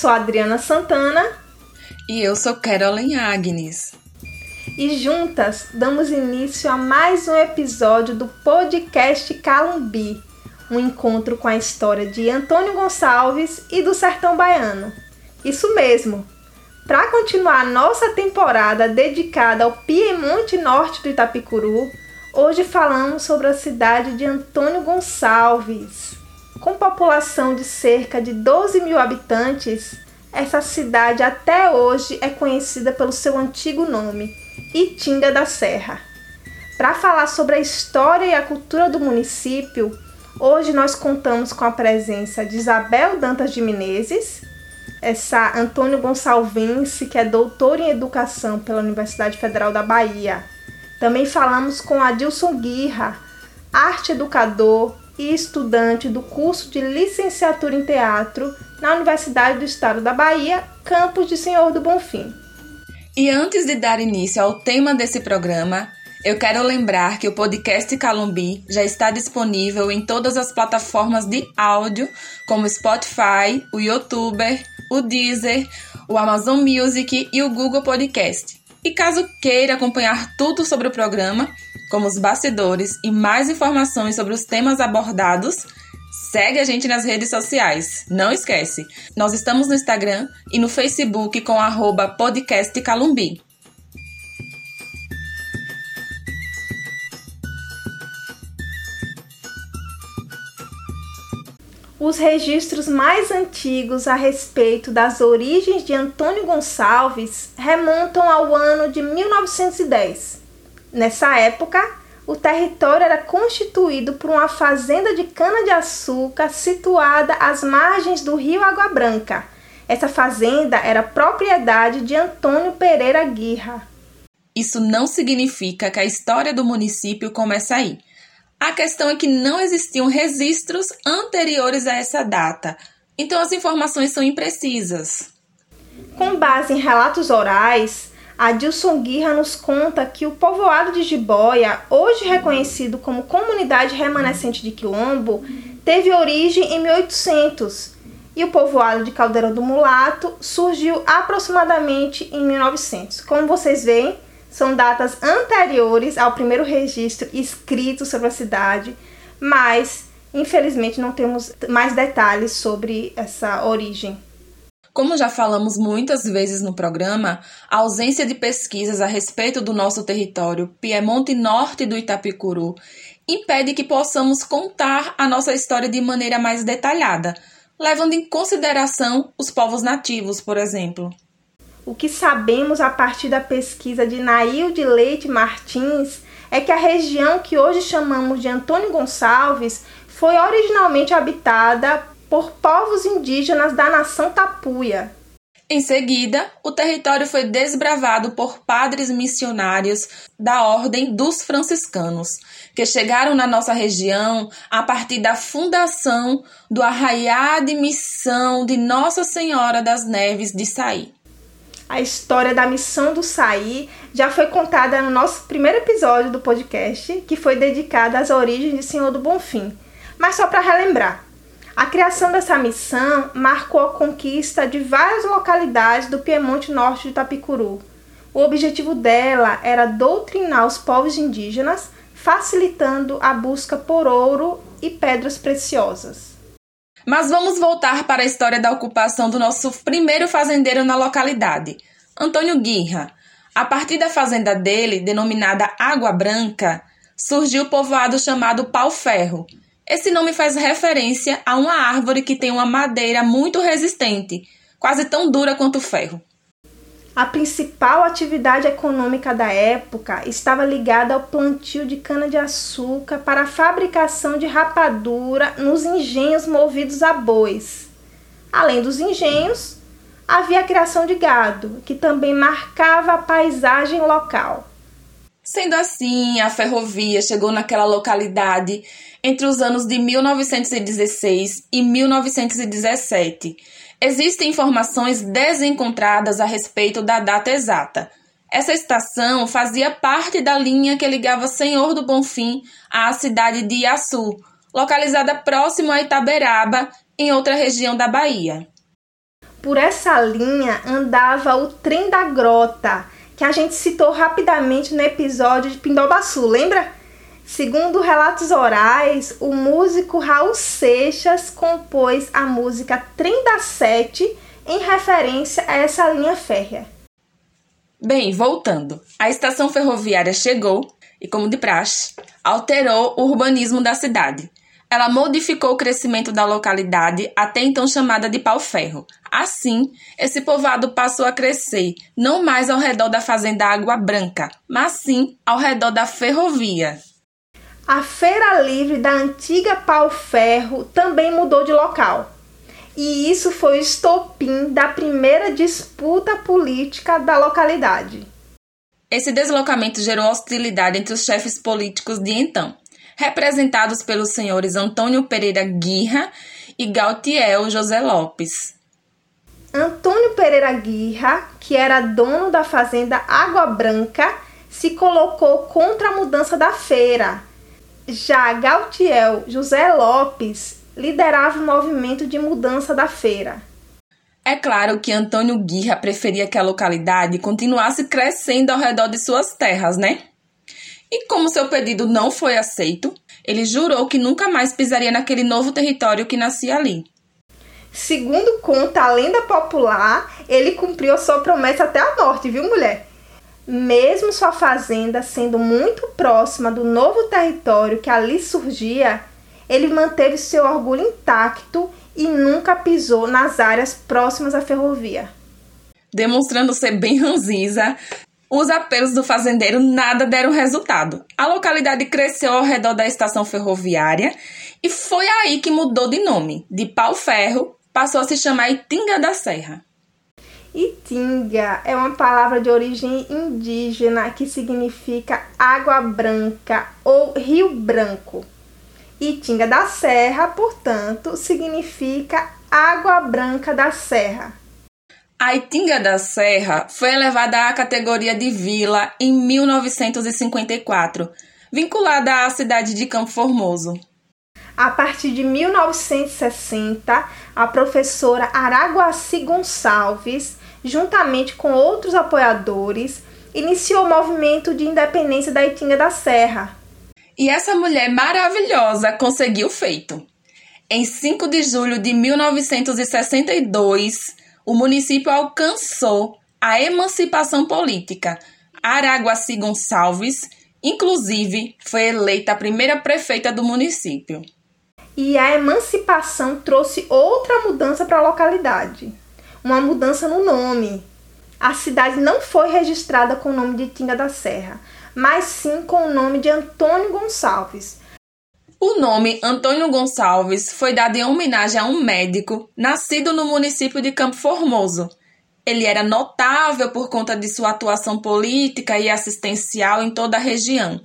Eu sou Adriana Santana. E eu sou Carolyn Agnes. E juntas damos início a mais um episódio do podcast Calumbi, um encontro com a história de Antônio Gonçalves e do Sertão Baiano. Isso mesmo! Para continuar nossa temporada dedicada ao Piemonte Norte do Itapicuru, hoje falamos sobre a cidade de Antônio Gonçalves. Com população de cerca de 12 mil habitantes, essa cidade até hoje é conhecida pelo seu antigo nome, Itinga da Serra. Para falar sobre a história e a cultura do município, hoje nós contamos com a presença de Isabel Dantas de Menezes, essa Antônio Gonçalvense, que é doutor em educação pela Universidade Federal da Bahia. Também falamos com Adilson Guirra, arte educador, e estudante do curso de licenciatura em teatro na Universidade do Estado da Bahia, campus de Senhor do Bonfim. E antes de dar início ao tema desse programa, eu quero lembrar que o podcast Calumbi já está disponível em todas as plataformas de áudio, como Spotify, o YouTuber, o Deezer, o Amazon Music e o Google Podcast. E caso queira acompanhar tudo sobre o programa, como os bastidores e mais informações sobre os temas abordados, segue a gente nas redes sociais. Não esquece, nós estamos no Instagram e no Facebook com arroba podcast Calumbi. Os registros mais antigos a respeito das origens de Antônio Gonçalves remontam ao ano de 1910 Nessa época, o território era constituído por uma fazenda de cana-de-açúcar situada às margens do rio Água Branca. Essa fazenda era propriedade de Antônio Pereira Guirra. Isso não significa que a história do município começa aí. A questão é que não existiam registros anteriores a essa data, então as informações são imprecisas. Com base em relatos orais, Adilson Guirra nos conta que o povoado de Jiboia, hoje reconhecido como comunidade remanescente de Quilombo, teve origem em 1800 e o povoado de Caldeira do Mulato surgiu aproximadamente em 1900. Como vocês veem, são datas anteriores ao primeiro registro escrito sobre a cidade, mas infelizmente não temos mais detalhes sobre essa origem. Como já falamos muitas vezes no programa, a ausência de pesquisas a respeito do nosso território, Piemonte Norte do Itapicuru, impede que possamos contar a nossa história de maneira mais detalhada, levando em consideração os povos nativos, por exemplo. O que sabemos a partir da pesquisa de Nail de Leite Martins é que a região que hoje chamamos de Antônio Gonçalves foi originalmente habitada por povos indígenas da nação Tapuia. Em seguida, o território foi desbravado por padres missionários da Ordem dos Franciscanos, que chegaram na nossa região a partir da fundação do Arraiá de Missão de Nossa Senhora das Neves de Saí. A história da missão do Saí já foi contada no nosso primeiro episódio do podcast, que foi dedicado às origens de Senhor do Bonfim. Mas só para relembrar, a criação dessa missão marcou a conquista de várias localidades do Piemonte Norte de Itapicuru. O objetivo dela era doutrinar os povos indígenas, facilitando a busca por ouro e pedras preciosas. Mas vamos voltar para a história da ocupação do nosso primeiro fazendeiro na localidade, Antônio Guirra. A partir da fazenda dele, denominada Água Branca, surgiu o povoado chamado Pau Ferro, esse nome faz referência a uma árvore que tem uma madeira muito resistente, quase tão dura quanto o ferro. A principal atividade econômica da época estava ligada ao plantio de cana-de-açúcar para a fabricação de rapadura nos engenhos movidos a bois. Além dos engenhos, havia a criação de gado, que também marcava a paisagem local. Sendo assim, a ferrovia chegou naquela localidade entre os anos de 1916 e 1917. Existem informações desencontradas a respeito da data exata. Essa estação fazia parte da linha que ligava Senhor do Bonfim à cidade de Iaçu, localizada próximo a Itaberaba, em outra região da Bahia. Por essa linha andava o trem da grota, que a gente citou rapidamente no episódio de Pindobaçu, lembra? Segundo relatos orais, o músico Raul Seixas compôs a música Trem da Sete em referência a essa linha férrea. Bem, voltando. A estação ferroviária chegou e, como de praxe, alterou o urbanismo da cidade. Ela modificou o crescimento da localidade, até então chamada de pau-ferro. Assim, esse povoado passou a crescer, não mais ao redor da fazenda Água Branca, mas sim ao redor da ferrovia. A feira livre da antiga pau-ferro também mudou de local. E isso foi o estopim da primeira disputa política da localidade. Esse deslocamento gerou hostilidade entre os chefes políticos de então, representados pelos senhores Antônio Pereira Guirra e Gautiel José Lopes. Antônio Pereira Guirra, que era dono da fazenda Água Branca, se colocou contra a mudança da feira. Já Gautiel José Lopes liderava o movimento de mudança da feira. É claro que Antônio Guirra preferia que a localidade continuasse crescendo ao redor de suas terras, né? E como seu pedido não foi aceito, ele jurou que nunca mais pisaria naquele novo território que nascia ali. Segundo conta a lenda popular, ele cumpriu a sua promessa até a morte, viu, mulher? Mesmo sua fazenda sendo muito próxima do novo território que ali surgia, ele manteve seu orgulho intacto e nunca pisou nas áreas próximas à ferrovia. Demonstrando ser bem ranziza, os apelos do fazendeiro nada deram resultado. A localidade cresceu ao redor da estação ferroviária e foi aí que mudou de nome. De pau-ferro, passou a se chamar Itinga da Serra. Itinga é uma palavra de origem indígena que significa água branca ou rio branco. Itinga da Serra, portanto, significa água branca da serra. A Itinga da Serra foi elevada à categoria de vila em 1954, vinculada à cidade de Campo Formoso. A partir de 1960, a professora Araguaci Gonçalves, juntamente com outros apoiadores, iniciou o movimento de independência da Itinga da Serra. E essa mulher maravilhosa conseguiu o feito. Em 5 de julho de 1962, o município alcançou a emancipação política. Araguaci Gonçalves, inclusive, foi eleita a primeira prefeita do município. E a emancipação trouxe outra mudança para a localidade. Uma mudança no nome. A cidade não foi registrada com o nome de Tinga da Serra, mas sim com o nome de Antônio Gonçalves, o nome Antônio Gonçalves foi dado em homenagem a um médico nascido no município de Campo Formoso. Ele era notável por conta de sua atuação política e assistencial em toda a região.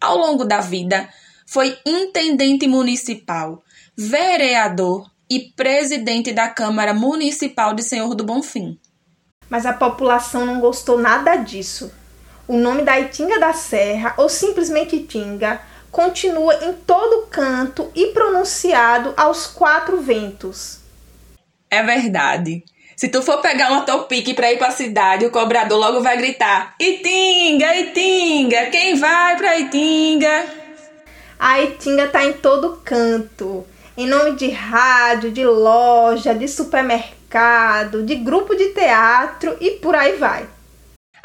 Ao longo da vida, foi intendente municipal, vereador e presidente da Câmara Municipal de Senhor do Bonfim. Mas a população não gostou nada disso. O nome da Itinga da Serra, ou simplesmente Itinga, continua em todo canto e pronunciado aos quatro ventos. É verdade. Se tu for pegar uma topique para ir para a cidade, o cobrador logo vai gritar: Itinga, Itinga, quem vai para Itinga? A Itinga tá em todo canto. Em nome de rádio, de loja, de supermercado, de grupo de teatro e por aí vai.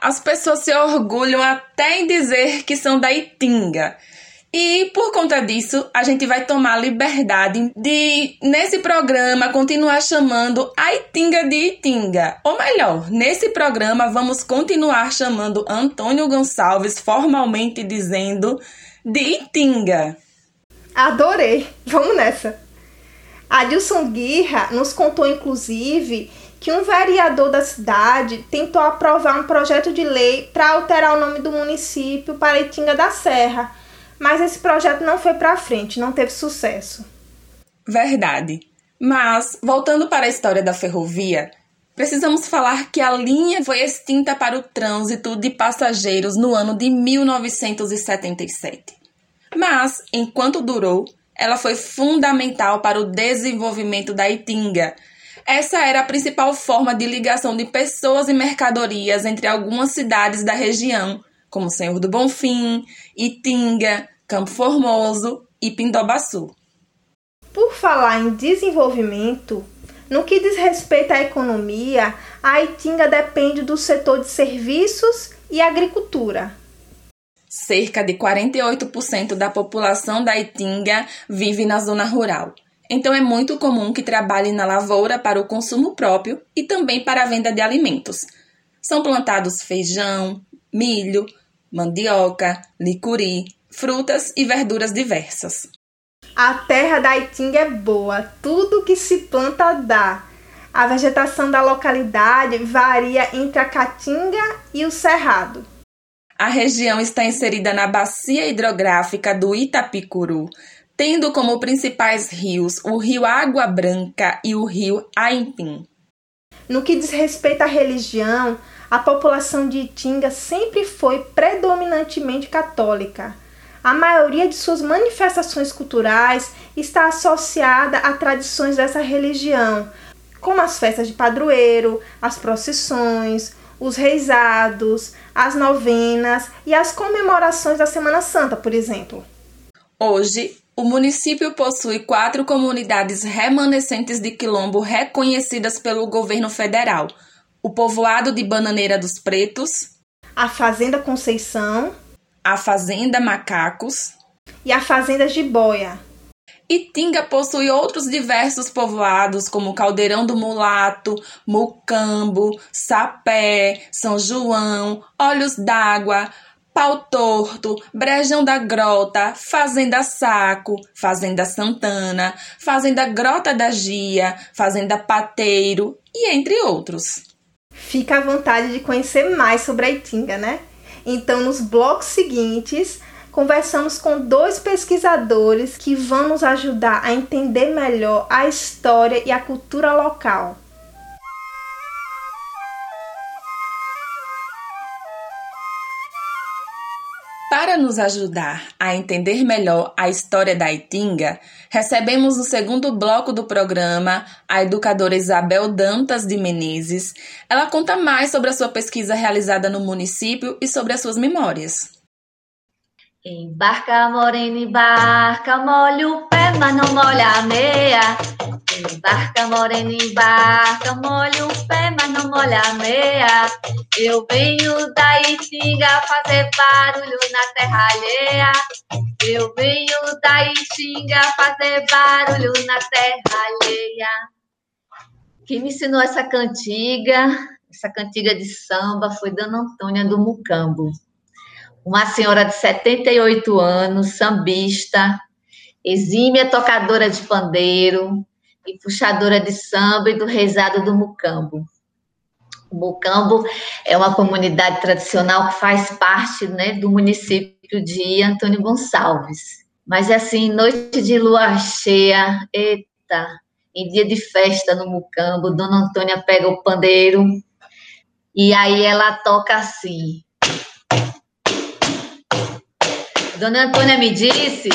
As pessoas se orgulham até em dizer que são da Itinga. E por conta disso, a gente vai tomar a liberdade de, nesse programa, continuar chamando a Itinga de Itinga. Ou melhor, nesse programa, vamos continuar chamando Antônio Gonçalves, formalmente dizendo de Itinga. Adorei! Vamos nessa! Adilson Guirra nos contou, inclusive, que um vereador da cidade tentou aprovar um projeto de lei para alterar o nome do município para Itinga da Serra mas esse projeto não foi para frente, não teve sucesso. Verdade. Mas, voltando para a história da ferrovia, precisamos falar que a linha foi extinta para o trânsito de passageiros no ano de 1977. Mas, enquanto durou, ela foi fundamental para o desenvolvimento da Itinga. Essa era a principal forma de ligação de pessoas e mercadorias entre algumas cidades da região, como Senhor do Bonfim, Itinga, Campo Formoso e Pindobaçu. Por falar em desenvolvimento, no que diz respeito à economia, a Itinga depende do setor de serviços e agricultura. Cerca de 48% da população da Itinga vive na zona rural. Então é muito comum que trabalhe na lavoura para o consumo próprio e também para a venda de alimentos. São plantados feijão, milho, mandioca, licuri, frutas e verduras diversas. A terra da Itinga é boa, tudo que se planta dá. A vegetação da localidade varia entre a caatinga e o cerrado. A região está inserida na bacia hidrográfica do Itapicuru, tendo como principais rios o rio Água Branca e o rio Aimpim. No que diz respeito à religião, a população de Itinga sempre foi predominantemente católica. A maioria de suas manifestações culturais está associada a tradições dessa religião, como as festas de padroeiro, as procissões, os reisados, as novenas e as comemorações da Semana Santa, por exemplo. Hoje, o município possui quatro comunidades remanescentes de quilombo reconhecidas pelo governo federal: o povoado de Bananeira dos Pretos, a Fazenda Conceição, a Fazenda Macacos e a Fazenda Jiboia. Itinga possui outros diversos povoados, como Caldeirão do Mulato, Mucambo, Sapé, São João, Olhos d'Água, Pau Torto, Brejão da Grota, Fazenda Saco, Fazenda Santana, Fazenda Grota da Gia, Fazenda Pateiro e entre outros. Fica à vontade de conhecer mais sobre a Itinga, né? Então, nos blocos seguintes, conversamos com dois pesquisadores que vão nos ajudar a entender melhor a história e a cultura local. Para nos ajudar a entender melhor a história da Itinga, recebemos no segundo bloco do programa a educadora Isabel Dantas de Menezes. Ela conta mais sobre a sua pesquisa realizada no município e sobre as suas memórias. Embarca, morena, embarca, molha o pé, mas não molha a meia. Embarca, morena, embarca, molha o pé, mas não molha a meia. Eu venho da Itinga fazer barulho na terra alheia. Eu venho da Itinga fazer barulho na terra alheia. Quem me ensinou essa cantiga, essa cantiga de samba, foi Dona Antônia do Mucambo uma senhora de 78 anos, sambista, exímia tocadora de pandeiro e puxadora de samba e do rezado do Mucambo. O Mucambo é uma comunidade tradicional que faz parte né, do município de Antônio Gonçalves. Mas é assim, noite de lua cheia, eita, em dia de festa no Mucambo, Dona Antônia pega o pandeiro e aí ela toca assim: Dona Antônia me disse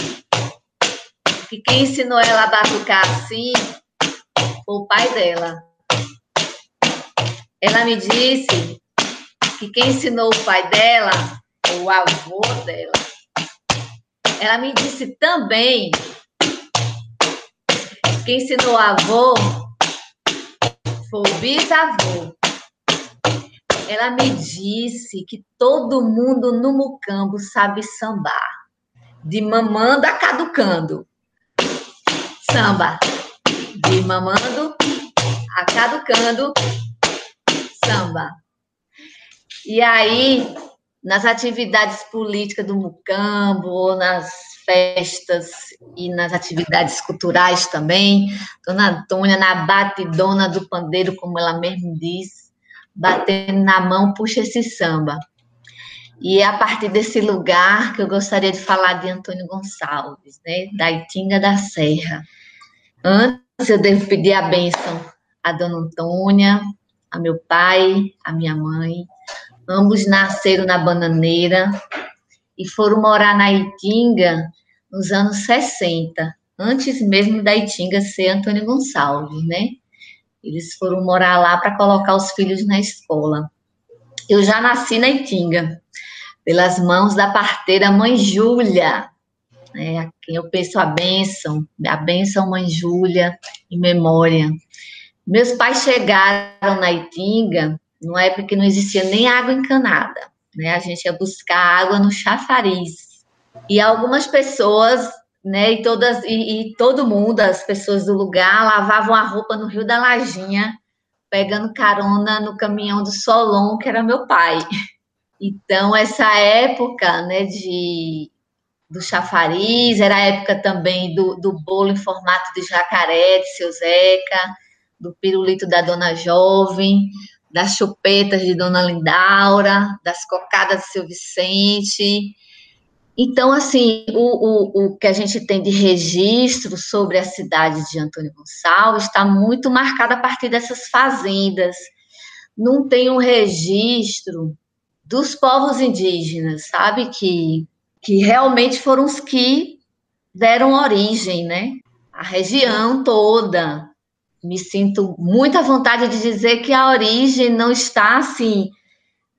que quem ensinou ela a batucar assim foi o pai dela. Ela me disse que quem ensinou o pai dela foi o avô dela. Ela me disse também que quem ensinou o avô foi o bisavô. Ela me disse que todo mundo no Mucambo sabe sambar de mamando a caducando. Samba. De mamando a caducando. Samba. E aí, nas atividades políticas do Mucambo, ou nas festas e nas atividades culturais também, Dona Antônia, na batidona do pandeiro, como ela mesmo diz, batendo na mão, puxa esse samba. E é a partir desse lugar que eu gostaria de falar de Antônio Gonçalves, né, da Itinga da Serra. Antes eu devo pedir a bênção a Dona Antônia, a meu pai, a minha mãe. Ambos nasceram na Bananeira e foram morar na Itinga nos anos 60, antes mesmo da Itinga ser Antônio Gonçalves, né? Eles foram morar lá para colocar os filhos na escola. Eu já nasci na Itinga, pelas mãos da parteira mãe Júlia, né, a quem eu penso a bênção, a bênção mãe Júlia, em memória. Meus pais chegaram na Itinga numa época que não existia nem água encanada, né? A gente ia buscar água no chafariz. E algumas pessoas, né, e todas e, e todo mundo, as pessoas do lugar lavavam a roupa no Rio da Lajinha, pegando carona no caminhão do Solon, que era meu pai. Então, essa época, né, de do chafariz, era a época também do, do bolo em formato de jacaré, de seu Zeca, do pirulito da Dona Jovem, das chupetas de Dona Lindaura, das cocadas de seu Vicente. Então, assim, o, o, o que a gente tem de registro sobre a cidade de Antônio Gonçalves está muito marcado a partir dessas fazendas. Não tem um registro dos povos indígenas, sabe? Que, que realmente foram os que deram origem, né? A região toda, me sinto muito à vontade de dizer que a origem não está assim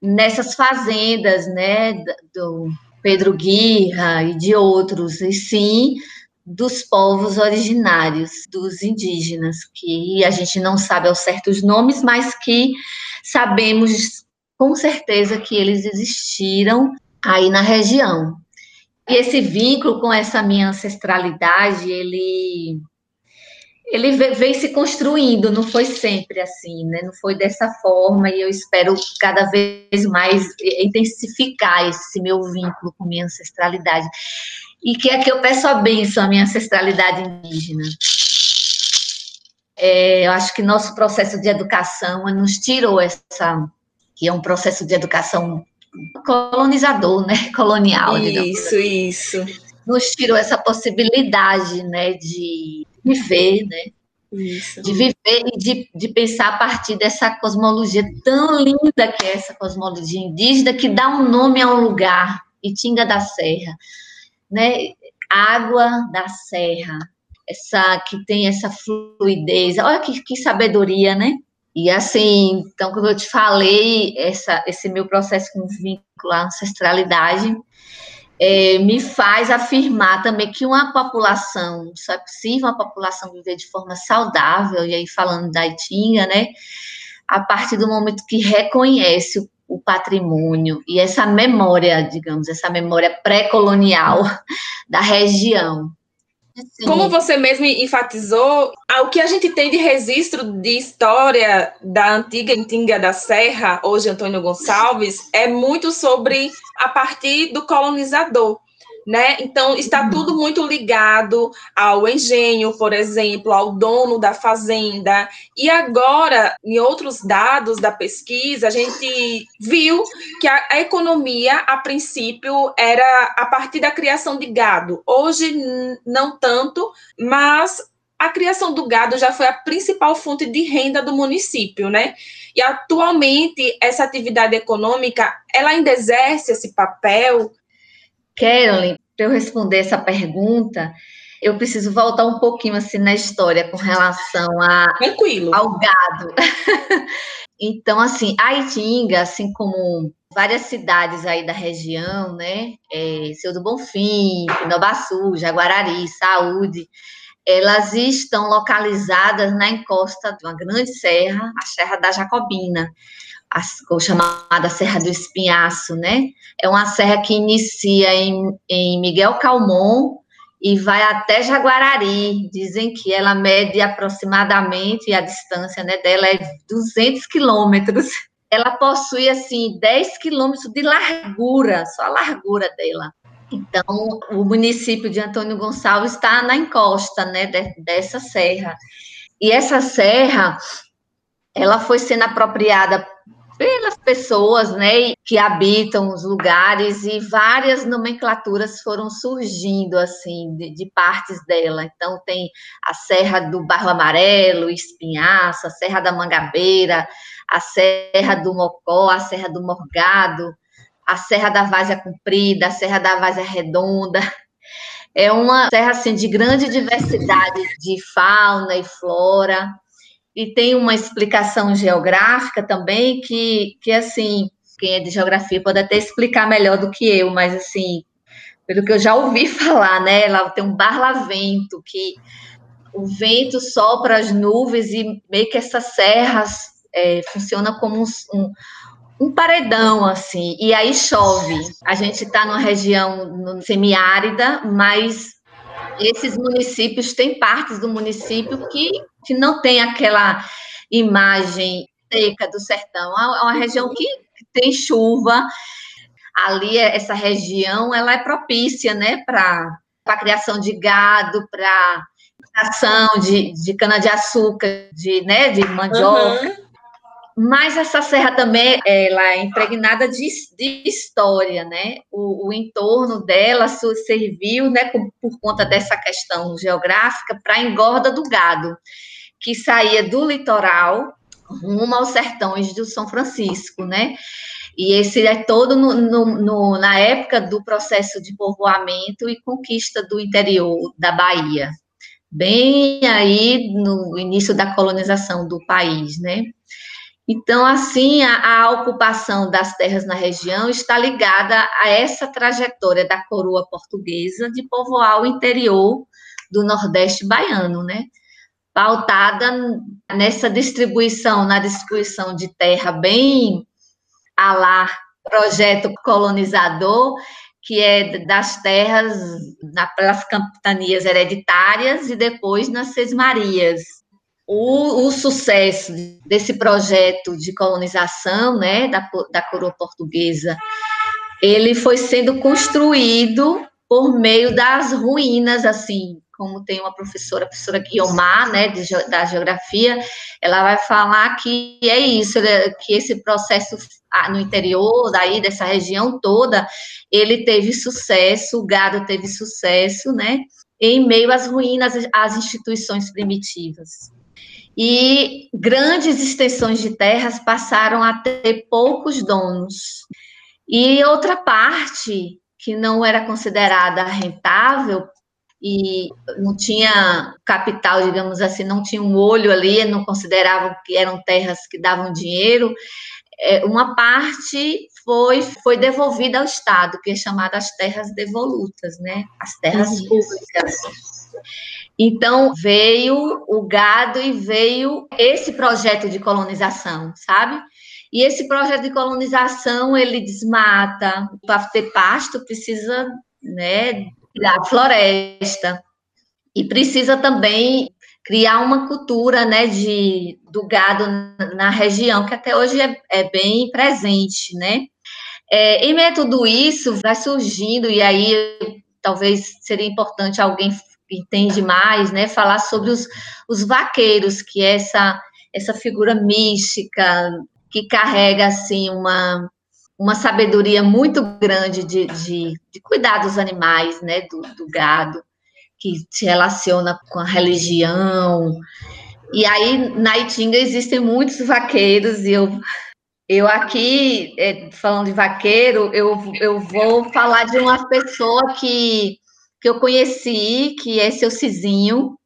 nessas fazendas, né, do Pedro Guirra e de outros, e sim dos povos originários, dos indígenas, que a gente não sabe ao certo os nomes, mas que sabemos com certeza que eles existiram aí na região. E esse vínculo com essa minha ancestralidade, ele ele vem se construindo, não foi sempre assim, né? Não foi dessa forma e eu espero cada vez mais intensificar esse meu vínculo com minha ancestralidade. E que é que eu peço a bênção à minha ancestralidade indígena. É, eu acho que nosso processo de educação nos tirou essa, que é um processo de educação colonizador, né? Colonial. Isso, isso. Nos tirou essa possibilidade, né, de viver, né? Isso. De viver e de, de pensar a partir dessa cosmologia tão linda que é essa cosmologia indígena, que dá um nome a um lugar, Itinga da Serra, né? Água da Serra, essa que tem essa fluidez, olha que, que sabedoria, né? E assim, então, como eu te falei, essa, esse meu processo com vínculo à ancestralidade é, me faz afirmar também que uma população, só é possível uma população viver de forma saudável, e aí falando da Itinga, né, a partir do momento que reconhece o, o patrimônio e essa memória, digamos, essa memória pré-colonial da região. Como você mesmo enfatizou, o que a gente tem de registro de história da antiga Intinga da Serra, hoje Antônio Gonçalves, é muito sobre a partir do colonizador né? Então está uhum. tudo muito ligado ao engenho, por exemplo, ao dono da fazenda. E agora, em outros dados da pesquisa, a gente viu que a, a economia, a princípio, era a partir da criação de gado. Hoje não tanto, mas a criação do gado já foi a principal fonte de renda do município, né? E atualmente essa atividade econômica, ela ainda exerce esse papel Carolyn, para eu responder essa pergunta, eu preciso voltar um pouquinho assim na história com relação a, Tranquilo. ao gado. então, assim, a Itinga, assim como várias cidades aí da região, né? É, Seu do Bonfim, Pinobaçu, Jaguarari, Saúde, elas estão localizadas na encosta de uma grande serra, a Serra da Jacobina a, chamada Serra do Espinhaço, né? É uma serra que inicia em, em Miguel Calmon e vai até Jaguarari. Dizem que ela mede aproximadamente, a distância né, dela é 200 quilômetros. Ela possui, assim, 10 quilômetros de largura, só a largura dela. Então, o município de Antônio Gonçalves está na encosta, né, de, dessa serra. E essa serra, ela foi sendo apropriada pelas pessoas, né, que habitam os lugares e várias nomenclaturas foram surgindo assim de, de, partes dela. Então tem a Serra do Barro Amarelo, Espinhaço, a Serra da Mangabeira, a Serra do Mocó, a Serra do Morgado, a Serra da Várzea Comprida, a Serra da Várzea Redonda. É uma serra assim de grande diversidade de fauna e flora e tem uma explicação geográfica também que, que assim, quem é de geografia pode até explicar melhor do que eu, mas assim, pelo que eu já ouvi falar, né? Lá tem um barlavento que o vento sopra as nuvens e meio que essas serras é, funciona como um, um, paredão, assim, e aí chove. A gente está numa região semiárida, mas esses municípios, tem partes do município que, que não tem aquela imagem seca do sertão. É uma região que tem chuva. Ali, essa região, ela é propícia, né, para a criação de gado, para ação de, de cana-de-açúcar, de, né, de mandioca. Uhum. Mas essa serra também ela é impregnada de, de história, né? O, o, entorno dela serviu, né, por, por conta dessa questão geográfica, para a engorda do gado, que saía do litoral rumo aos sertões do São Francisco, né? E esse é todo no, no, no, na época do processo de povoamento e conquista do interior da Bahia, bem aí no início da colonização do país, né? Então, assim, a, a, ocupação das terras na região está ligada a essa trajetória da coroa portuguesa de povoar o interior do Nordeste baiano, né? Pautada nessa distribuição, na distribuição de terra bem a lá projeto colonizador, que é das terras nas capitanias hereditárias e depois nas sesmarias, o, o, sucesso desse projeto de colonização, né, da, da coroa portuguesa, ele foi sendo construído por meio das ruínas, assim, como tem uma professora, a professora Guiomar, né, de, da geografia, ela vai falar que é isso, que esse processo no interior, daí dessa região toda, ele teve sucesso, o gado teve sucesso, né, em meio às ruínas, às instituições primitivas e grandes extensões de terras passaram a ter poucos donos. E outra parte que não era considerada rentável e não tinha capital, digamos assim, não tinha um olho ali, não consideravam que eram terras que davam dinheiro, é, uma parte foi, foi devolvida ao Estado, que é chamada as terras devolutas, né? As terras públicas. Então, veio o gado e veio esse projeto de colonização, sabe? E esse projeto de colonização, ele desmata, para ter pasto precisa, né, da floresta. E precisa também criar uma cultura, né, de, do gado na região, que até hoje é, é bem presente, né? É, em meio a tudo isso, vai surgindo, e aí talvez seria importante alguém entende mais, né, falar sobre os, os vaqueiros, que é essa, essa figura mística que carrega, assim, uma, uma sabedoria muito grande de, de, de cuidar dos animais, né, do, do gado, que se relaciona com a religião. E aí, na Itinga, existem muitos vaqueiros, e eu eu aqui, é, falando de vaqueiro, eu, eu vou falar de uma pessoa que que eu conheci, que é seu Cizinho.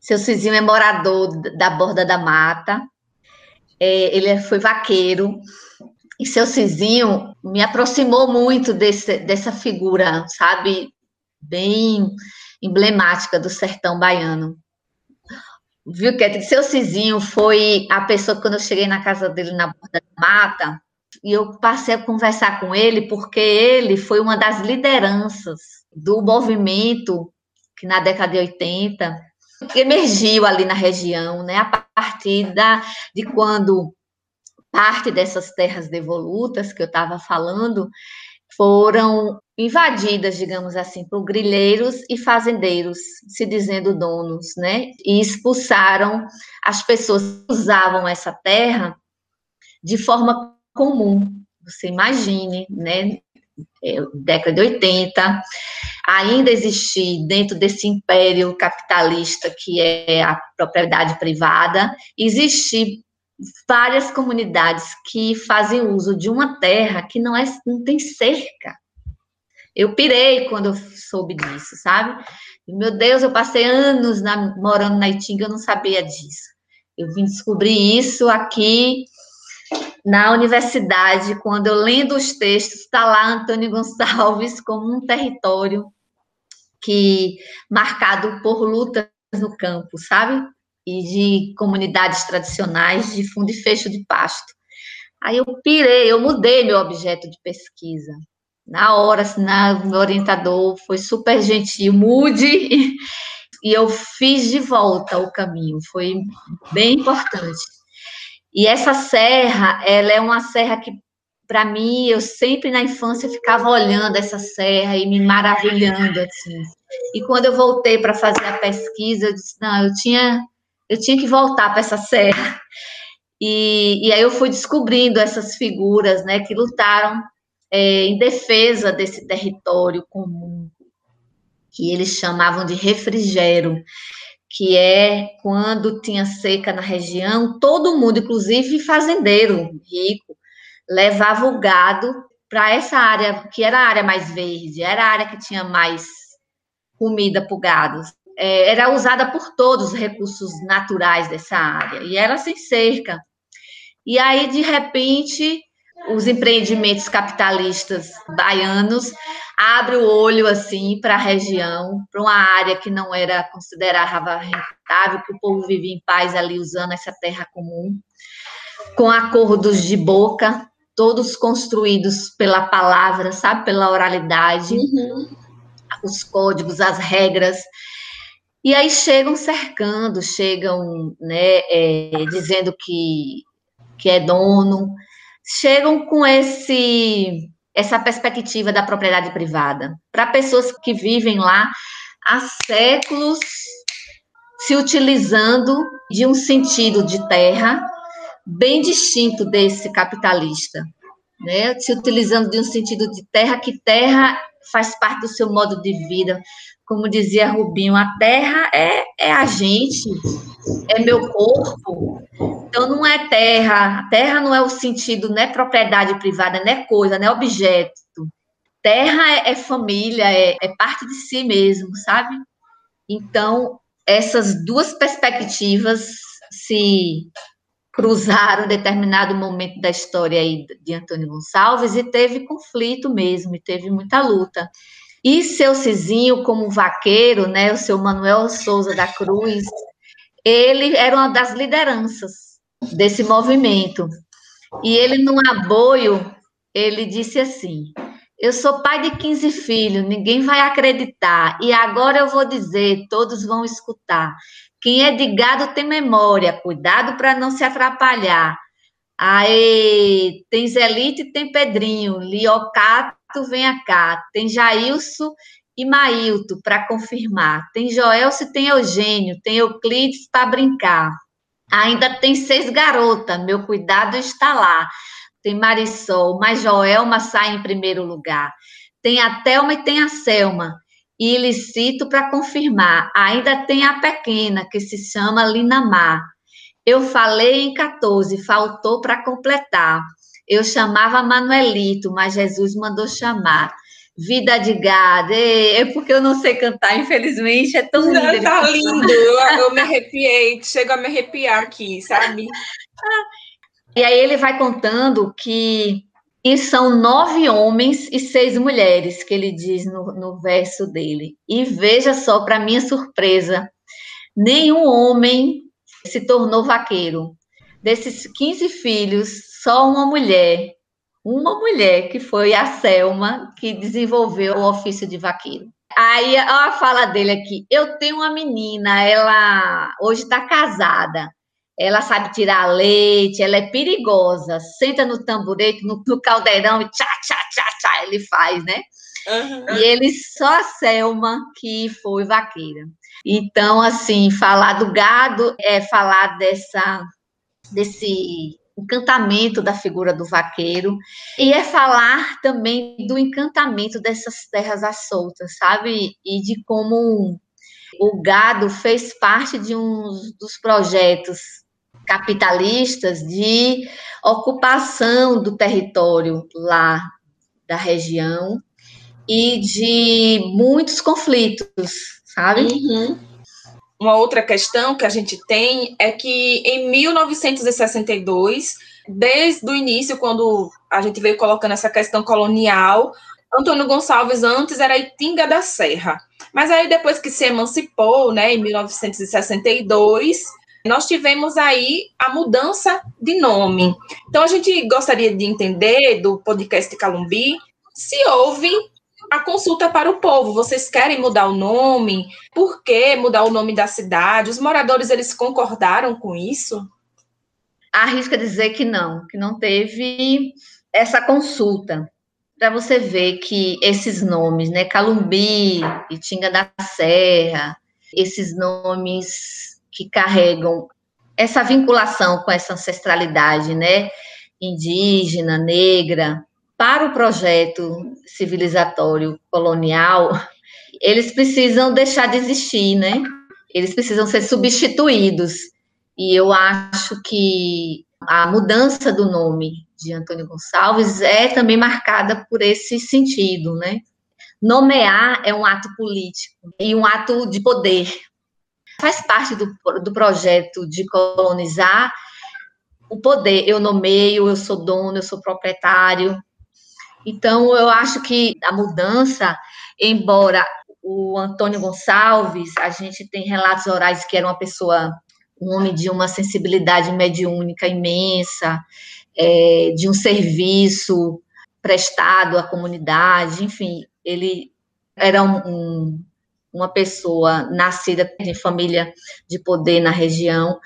Seu Cizinho é morador da Borda da Mata. É, ele foi vaqueiro. E seu Cizinho me aproximou muito desse, dessa figura, sabe? Bem emblemática do sertão baiano. Viu, que Seu Cizinho foi a pessoa, quando eu cheguei na casa dele na Borda da Mata, e eu passei a conversar com ele, porque ele foi uma das lideranças do movimento que na década de 80 emergiu ali na região, né, a partir da, de quando parte dessas terras devolutas que eu estava falando foram invadidas, digamos assim, por grilheiros e fazendeiros, se dizendo donos, né, e expulsaram as pessoas que usavam essa terra de forma comum. Você imagine, né, é, década de 80, ainda existir dentro desse império capitalista que é a propriedade privada, existir várias comunidades que fazem uso de uma terra que não, é, não tem cerca. Eu pirei quando eu soube disso, sabe? Meu Deus, eu passei anos na, morando na Itinga, eu não sabia disso. Eu vim descobrir isso aqui na universidade, quando eu lendo os textos, está lá Antônio Gonçalves como um território que marcado por lutas no campo, sabe? E de comunidades tradicionais de fundo e fecho de pasto. Aí eu pirei, eu mudei meu objeto de pesquisa. Na hora, assim, na, meu orientador foi super gentil, mude, e eu fiz de volta o caminho, foi bem importante. E essa serra, ela é uma serra que, para mim, eu sempre na infância ficava olhando essa serra e me maravilhando, assim. E quando eu voltei para fazer a pesquisa, eu disse, não, eu tinha, eu tinha que voltar para essa serra. E, e aí eu fui descobrindo essas figuras, né, que lutaram é, em defesa desse território comum, que eles chamavam de refrigério que é quando tinha seca na região, todo mundo, inclusive fazendeiro rico, levava o gado para essa área, que era a área mais verde, era a área que tinha mais comida para o gado. É, era usada por todos os recursos naturais dessa área, e era sem cerca. E aí, de repente, os empreendimentos capitalistas baianos abre o olho assim para a região, para uma área que não era considerada rentável, que o povo vivia em paz ali usando essa terra comum, com acordos de boca, todos construídos pela palavra, sabe, pela oralidade, uhum. os códigos, as regras. E aí chegam cercando, chegam, né, é, dizendo que que é dono, chegam com esse essa perspectiva da propriedade privada para pessoas que vivem lá há séculos se utilizando de um sentido de terra bem distinto desse capitalista, né? Se utilizando de um sentido de terra que terra faz parte do seu modo de vida, como dizia Rubinho, a terra é, é a gente, é meu corpo. Então não é terra, a terra não é o sentido, não é propriedade privada, não é coisa, não é objeto. Terra é, é família, é, é parte de si mesmo, sabe? Então, essas duas perspectivas se cruzaram em determinado momento da história aí de Antônio Gonçalves e teve conflito mesmo, e teve muita luta. E seu Cizinho, como vaqueiro, né, o seu Manuel Souza da Cruz, ele era uma das lideranças desse movimento. E ele, num aboio, ele disse assim: Eu sou pai de 15 filhos, ninguém vai acreditar. E agora eu vou dizer, todos vão escutar. Quem é de gado tem memória, cuidado para não se atrapalhar. Aí, tem Zelite e tem Pedrinho, Liocato, vem cá. Tem Jailson e Mailton para confirmar. Tem Joelce, tem Eugênio, tem Euclides para brincar. Ainda tem seis garotas, meu cuidado está lá. Tem Marisol, mas Joelma sai em primeiro lugar. Tem a Thelma e tem a Selma. E licito para confirmar. Ainda tem a pequena, que se chama Linamar. Eu falei em 14, faltou para completar. Eu chamava Manuelito, mas Jesus mandou chamar. Vida de gado, é porque eu não sei cantar, infelizmente, é tão lindo. Tá lindo, eu, eu me arrepiei, chego a me arrepiar aqui, sabe? E aí ele vai contando que e são nove homens e seis mulheres, que ele diz no, no verso dele. E veja só, para minha surpresa, nenhum homem se tornou vaqueiro. Desses 15 filhos, só uma mulher, uma mulher que foi a Selma, que desenvolveu o ofício de vaqueiro. Aí, ó, a fala dele aqui. Eu tenho uma menina, ela hoje está casada. Ela sabe tirar leite, ela é perigosa. Senta no tamborete, no, no caldeirão e tchá, tchá, tchá, tchá, ele faz, né? Uhum. E ele só a Selma que foi vaqueira. Então, assim, falar do gado é falar dessa, desse encantamento da figura do vaqueiro e é falar também do encantamento dessas terras assoltas, sabe? E de como o gado fez parte de um dos projetos capitalistas de ocupação do território lá da região e de muitos conflitos, sabe? Uhum. Uma outra questão que a gente tem é que em 1962, desde o início, quando a gente veio colocando essa questão colonial, Antônio Gonçalves antes era Itinga da Serra. Mas aí depois que se emancipou, né, em 1962, nós tivemos aí a mudança de nome. Então a gente gostaria de entender do podcast Calumbi se houve a consulta para o povo. Vocês querem mudar o nome? Por que mudar o nome da cidade? Os moradores eles concordaram com isso? Arrisca dizer que não, que não teve essa consulta para você ver que esses nomes, né, Calumbi, Itinga da Serra, esses nomes que carregam essa vinculação com essa ancestralidade, né, indígena, negra, para o projeto civilizatório colonial, eles precisam deixar de existir, né? Eles precisam ser substituídos. E eu acho que a mudança do nome de Antônio Gonçalves é também marcada por esse sentido, né? Nomear é um ato político e um ato de poder. Faz parte do, do projeto de colonizar o poder. Eu nomeio, eu sou dono, eu sou proprietário. Então, eu acho que a mudança, embora o Antônio Gonçalves, a gente tem relatos orais que era uma pessoa, um homem de uma sensibilidade mediúnica imensa, é, de um serviço prestado à comunidade, enfim, ele era um, um, uma pessoa nascida em família de poder na região,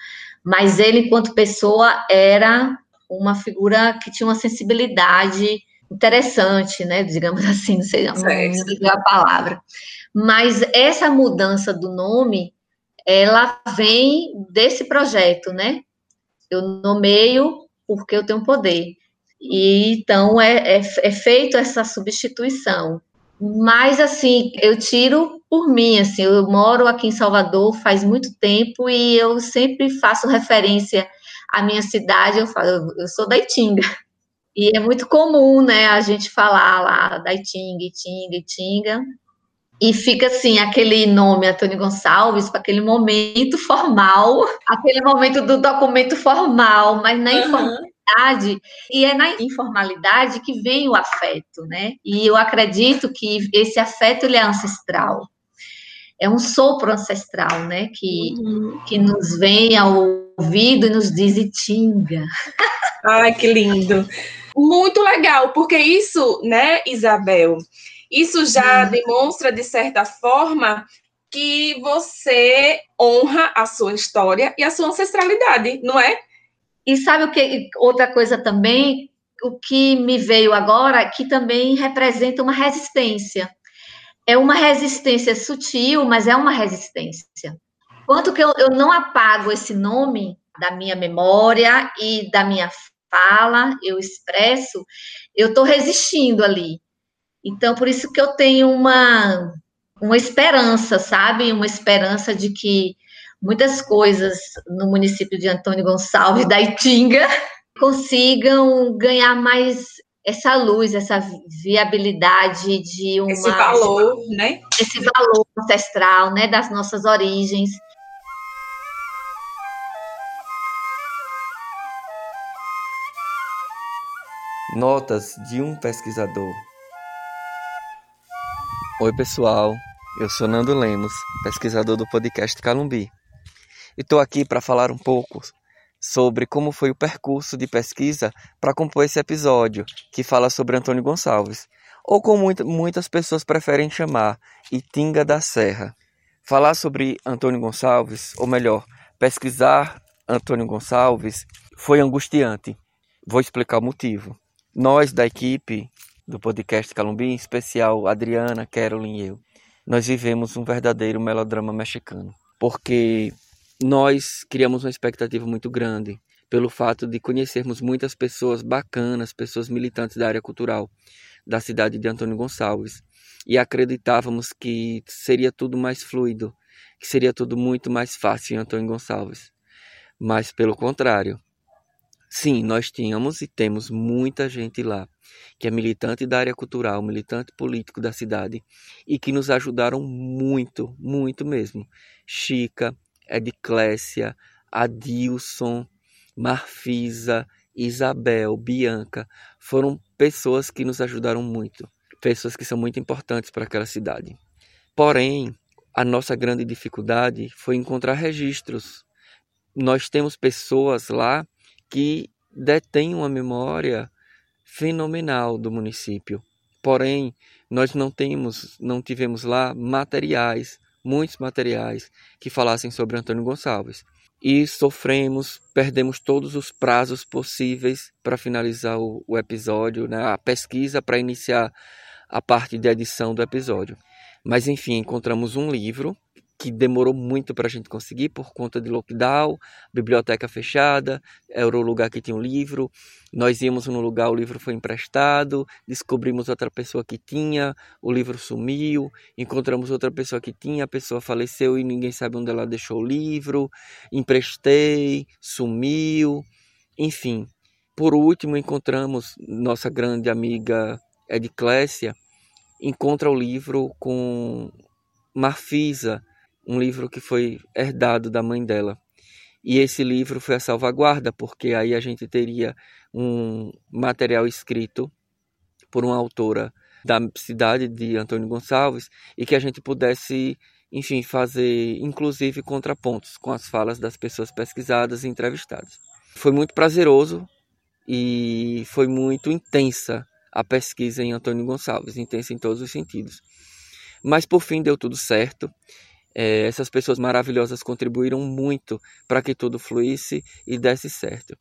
mas ele, enquanto pessoa, era uma figura que tinha uma sensibilidade interessante, né? Digamos assim, não sei não a palavra. Mas essa mudança do nome, ela vem desse projeto, né? Eu nomeio porque eu tenho poder. E então é, é, é feito essa substituição. Mas assim, eu tiro por mim, assim, eu moro aqui em Salvador faz muito tempo e eu sempre faço referência à minha cidade, eu falo, eu sou da Itinga. E é muito comum, né, a gente falar lá da Itinga, Itinga, Itinga. E fica assim, aquele nome Antônio Gonçalves, para aquele momento formal, aquele momento do documento formal, mas na uhum informalidade, e é na informalidade que vem o afeto, né? E eu acredito que esse afeto ele é ancestral. É um sopro ancestral, né? Que, uhum. que nos vem ao ouvido e nos diz Itinga. Ai, que lindo. Muito legal, porque isso, né, Isabel, isso já uhum. demonstra, de certa forma, que você honra a sua história e a sua ancestralidade, não é? E sabe o que? Outra coisa também, o que me veio agora, que também representa uma resistência. É uma resistência sutil, mas é uma resistência. Quanto que eu, eu não apago esse nome da minha memória e da minha fala, eu expresso, eu estou resistindo ali. Então, por isso que eu tenho uma, uma esperança, sabe? Uma esperança de que muitas coisas no município de Antônio Gonçalves da Itinga consigam ganhar mais essa luz, essa viabilidade de uma esse valor, né? Esse valor ancestral, né, das nossas origens. Notas de um pesquisador. Oi, pessoal. Eu sou Nando Lemos, pesquisador do podcast Calumbi. E estou aqui para falar um pouco sobre como foi o percurso de pesquisa para compor esse episódio, que fala sobre Antônio Gonçalves, ou como muitas pessoas preferem chamar, Itinga da Serra. Falar sobre Antônio Gonçalves, ou melhor, pesquisar Antônio Gonçalves, foi angustiante. Vou explicar o motivo. Nós da equipe do podcast Calumbi, em especial Adriana, Carolyn e eu, nós vivemos um verdadeiro melodrama mexicano. Porque nós criamos uma expectativa muito grande pelo fato de conhecermos muitas pessoas bacanas, pessoas militantes da área cultural da cidade de Antônio Gonçalves e acreditávamos que seria tudo mais fluido, que seria tudo muito mais fácil em Antônio Gonçalves. Mas pelo contrário, sim, nós tínhamos e temos muita gente lá que é militante da área cultural, militante político da cidade e que nos ajudaram muito, muito mesmo. Chica, Ediclésia, Adilson, Marfisa, Isabel, Bianca, foram pessoas que nos ajudaram muito, pessoas que são muito importantes para aquela cidade. Porém, a nossa grande dificuldade foi encontrar registros. Nós temos pessoas lá que detêm uma memória fenomenal do município. Porém, nós não temos, não tivemos lá materiais, muitos materiais que falassem sobre Antônio Gonçalves. E sofremos, perdemos todos os prazos possíveis para finalizar o, o episódio, né? a pesquisa para iniciar a parte de edição do episódio. Mas enfim, encontramos um livro que demorou muito para a gente conseguir por conta de lockdown, biblioteca fechada, era o lugar que tinha um livro. Nós íamos no lugar, o livro foi emprestado, descobrimos outra pessoa que tinha, o livro sumiu, encontramos outra pessoa que tinha, a pessoa faleceu e ninguém sabe onde ela deixou o livro, emprestei, sumiu, enfim. Por último, encontramos nossa grande amiga Ediclésia, encontra o livro com Marfisa, um livro que foi herdado da mãe dela. E esse livro foi a salvaguarda, porque aí a gente teria um material escrito por uma autora da cidade de Antônio Gonçalves e que a gente pudesse, enfim, fazer inclusive contrapontos com as falas das pessoas pesquisadas e entrevistadas. Foi muito prazeroso e foi muito intensa a pesquisa em Antônio Gonçalves, intensa em todos os sentidos. Mas por fim deu tudo certo é, essas pessoas maravilhosas contribuíram muito para que tudo fluísse e desse certo.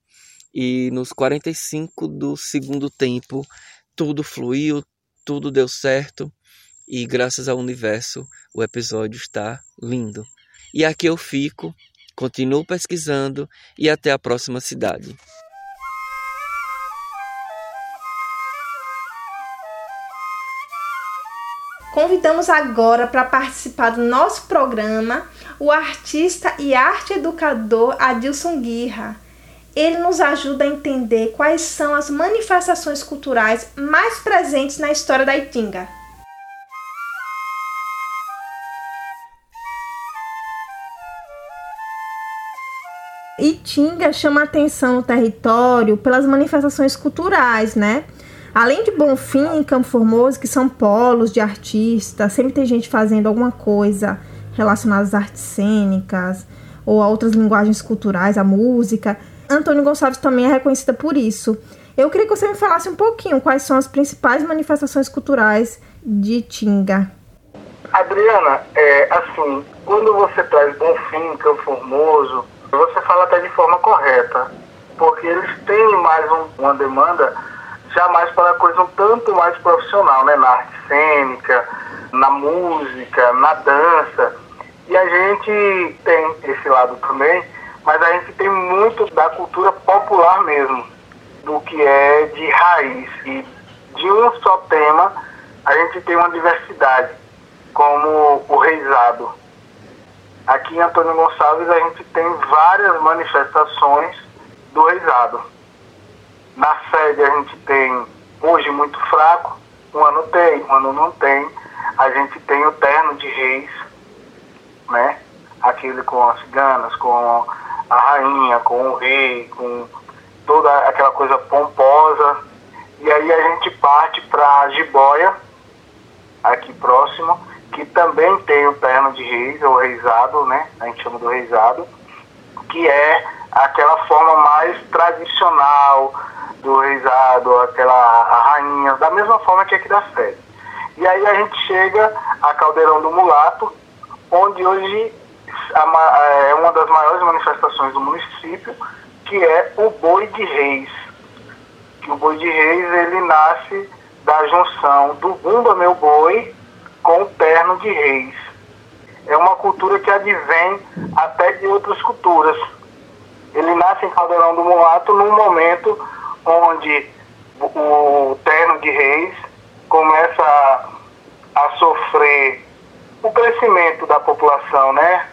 E nos 45 do segundo tempo, tudo fluiu, tudo deu certo e graças ao universo o episódio está lindo. E aqui eu fico, continuo pesquisando e até a próxima cidade. Convidamos agora para participar do nosso programa o artista e arte educador Adilson Guirra. Ele nos ajuda a entender quais são as manifestações culturais mais presentes na história da Itinga. Itinga chama atenção no território pelas manifestações culturais, né? Além de Bonfim e Campo Formoso, que são polos de artistas, sempre tem gente fazendo alguma coisa relacionada às artes cênicas ou a outras linguagens culturais, a música. Antônio Gonçalves também é reconhecida por isso. Eu queria que você me falasse um pouquinho quais são as principais manifestações culturais de Tinga. Adriana, é, assim, quando você traz Bonfim, Campo Formoso, você fala até de forma correta, porque eles têm mais um, uma demanda jamais para coisa um tanto mais profissional, né? Na arte cênica, na música, na dança. E a gente tem esse lado também, mas a gente tem muito da cultura popular mesmo, do que é de raiz. E de um só tema, a gente tem uma diversidade, como o reizado. Aqui em Antônio Gonçalves a gente tem várias manifestações do reizado na sede a gente tem, hoje muito fraco, um ano tem, um ano não tem. A gente tem o terno de reis, né? Aquele com as ciganas, com a rainha, com o rei, com toda aquela coisa pomposa. E aí a gente parte para a jiboia, aqui próximo, que também tem o terno de reis, ou reisado, né? A gente chama do reisado, que é aquela forma mais tradicional, do reizado, aquela rainha, da mesma forma que aqui da sede. E aí a gente chega a Caldeirão do Mulato, onde hoje é uma das maiores manifestações do município, que é o Boi de Reis. O Boi de Reis ele nasce da junção do Bumba Meu Boi com o Terno de Reis. É uma cultura que advém até de outras culturas. Ele nasce em Caldeirão do Mulato num momento onde o terno de reis começa a, a sofrer o crescimento da população, né?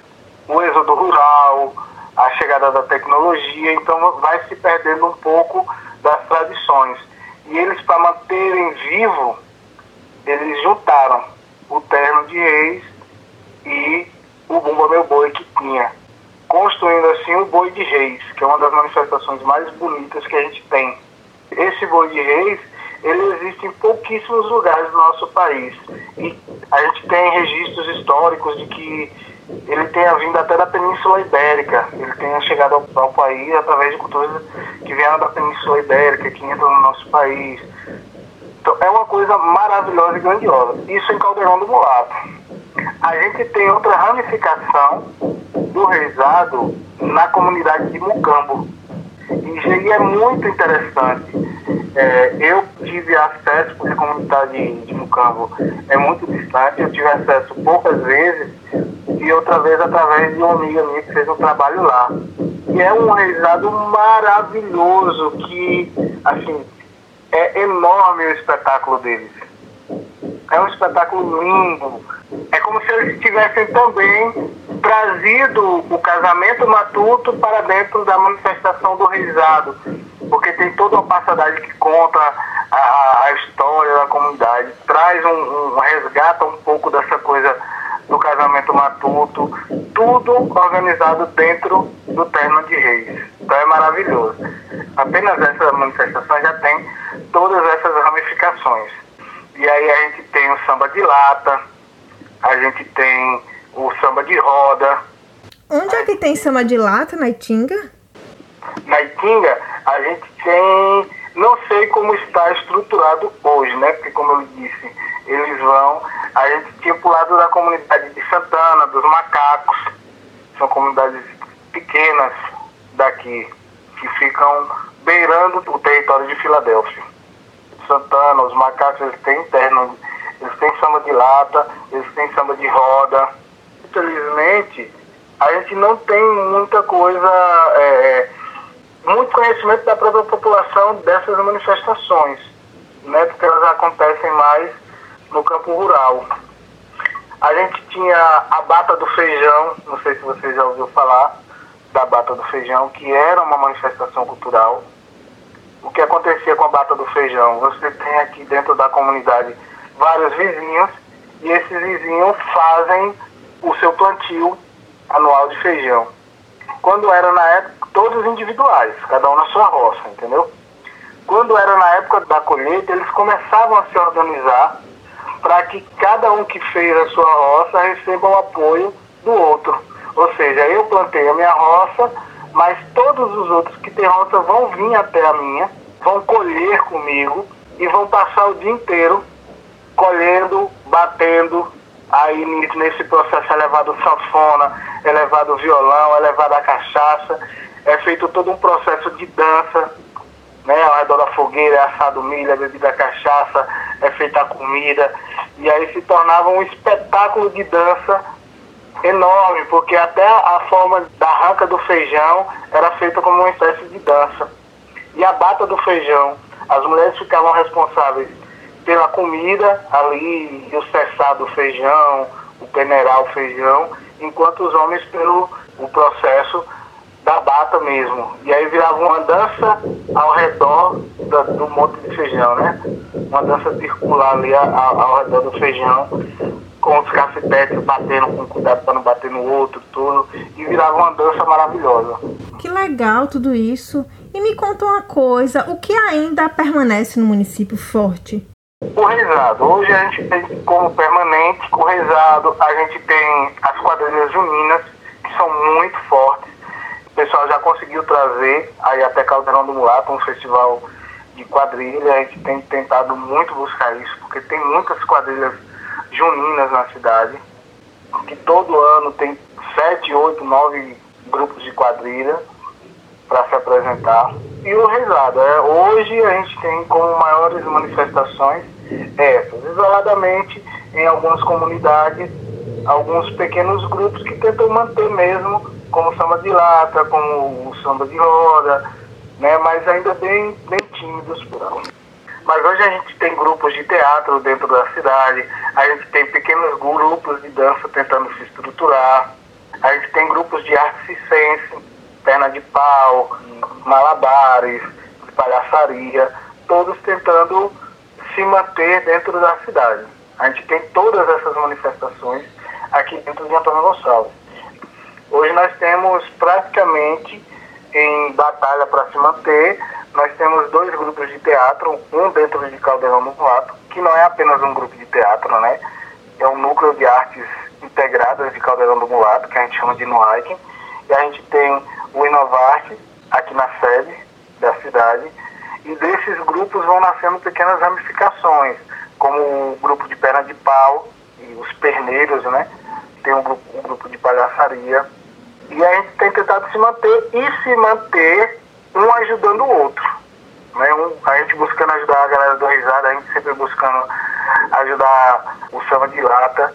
O êxodo rural, a chegada da tecnologia, então vai se perdendo um pouco das tradições. E eles, para manterem vivo, eles juntaram o terno de reis e o Bumba Meu Boi que tinha. Construindo assim o Boi de Reis, que é uma das manifestações mais bonitas que a gente tem. Esse Boi de Reis, ele existe em pouquíssimos lugares do nosso país. E a gente tem registros históricos de que ele tenha vindo até da Península Ibérica, ele tenha chegado ao, ao país através de culturas que vieram da Península Ibérica, que entram no nosso país. Então, é uma coisa maravilhosa e grandiosa. Isso em Caldeirão do Mulato. A gente tem outra ramificação do reizado na comunidade de Mucambo. E é muito interessante. É, eu tive acesso, porque a comunidade de, Mucambo é muito distante, eu tive acesso poucas vezes e outra vez através de uma amiga minha que fez um trabalho lá. E é um reizado maravilhoso que, assim, é enorme o espetáculo deles. É um espetáculo lindo. É como se eles tivessem também trazido o casamento matuto para dentro da manifestação do reizado. Porque tem toda uma passadagem que conta a, a história da comunidade, traz um, um, resgata um pouco dessa coisa do casamento matuto, tudo organizado dentro do terno de reis. Então é maravilhoso. Apenas essa manifestação já tem todas essas ramificações. E aí a gente tem o samba de lata, a gente tem o samba de roda. Onde é que tem samba de lata, na Itinga? Na Itinga, a gente tem, não sei como está estruturado hoje, né? Porque como eu disse, eles vão, a gente tinha pro lado da comunidade de Santana, dos macacos, são comunidades pequenas daqui, que ficam beirando o território de Filadélfia. Santana, os macacos, eles têm interno, eles têm samba de lata, eles têm samba de roda. Infelizmente, a gente não tem muita coisa, é, muito conhecimento da própria população dessas manifestações, né, porque elas acontecem mais no campo rural. A gente tinha a Bata do Feijão, não sei se você já ouviu falar da Bata do Feijão, que era uma manifestação cultural o que acontecia com a bata do feijão? Você tem aqui dentro da comunidade vários vizinhos e esses vizinhos fazem o seu plantio anual de feijão. Quando era na época, todos individuais, cada um na sua roça, entendeu? Quando era na época da colheita, eles começavam a se organizar para que cada um que fez a sua roça receba o apoio do outro. Ou seja, eu plantei a minha roça, mas todos os outros que têm roça vão vir até a minha, vão colher comigo e vão passar o dia inteiro colhendo, batendo. Aí nesse processo é levado sanfona, é levado violão, é levado a cachaça, é feito todo um processo de dança, né? Ao redor da fogueira é assado milho, é bebida cachaça, é feita a comida. E aí se tornava um espetáculo de dança enorme, porque até a forma da arranca do feijão era feita como uma espécie de dança. E a bata do feijão, as mulheres ficavam responsáveis pela comida ali, o cessar do feijão, o peneirar o feijão, enquanto os homens pelo o processo da bata mesmo. E aí virava uma dança ao redor da, do monte de feijão, né? Uma dança circular ali ao, ao redor do feijão, com os cacetetes batendo com cuidado para não bater no outro, tudo, e virava uma dança maravilhosa. Que legal tudo isso. E me conta uma coisa, o que ainda permanece no município forte? O rezado. Hoje a gente tem como permanente o rezado, a gente tem as quadrilhas juninas, que são muito fortes. O pessoal já conseguiu trazer aí até Caldeirão do Mulato, um festival de quadrilha. A gente tem tentado muito buscar isso, porque tem muitas quadrilhas juninas na cidade, que todo ano tem sete, oito, nove grupos de quadrilha para se apresentar. E o rezado, é, hoje a gente tem como maiores manifestações essas, isoladamente em algumas comunidades, alguns pequenos grupos que tentam manter mesmo, como o samba de lata, como o samba de roda, né, mas ainda bem, bem tímidos por aí. Mas hoje a gente tem grupos de teatro dentro da cidade, a gente tem pequenos grupos de dança tentando se estruturar, a gente tem grupos de arte circense, perna de pau, malabares, palhaçaria, todos tentando se manter dentro da cidade. A gente tem todas essas manifestações aqui dentro de Antônio Gonçalves. Hoje nós temos praticamente em batalha para se manter, nós temos dois grupos de teatro, um dentro de Caldeirão do Mulato, que não é apenas um grupo de teatro, né? É um núcleo de artes integradas de Caldeirão do Mulato, que a gente chama de NUAIC. E a gente tem o Inovarte, aqui na sede da cidade. E desses grupos vão nascendo pequenas ramificações, como o grupo de perna de pau e os perneiros, né? Tem um grupo, um grupo de palhaçaria. E a gente tem tentado se manter e se manter um ajudando o outro. Né? Um, a gente buscando ajudar a galera do Risada, a gente sempre buscando ajudar o Samba de Lata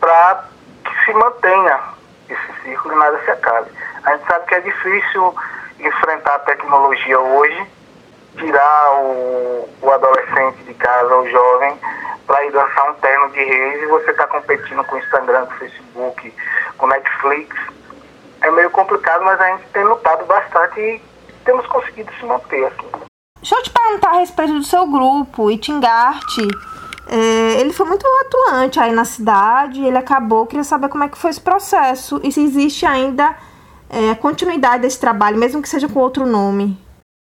para que se mantenha esse círculo e nada se acabe. A gente sabe que é difícil enfrentar a tecnologia hoje, tirar o, o adolescente de casa, o jovem, para ir dançar um terno de reis e você está competindo com o Instagram, com o Facebook, com o Netflix. É meio complicado, mas a gente tem lutado bastante e temos conseguido se manter assim. Deixa eu te perguntar a respeito do seu grupo, Itingarte. É, ele foi muito atuante aí na cidade, ele acabou. Queria saber como é que foi esse processo e se existe ainda é, continuidade desse trabalho, mesmo que seja com outro nome.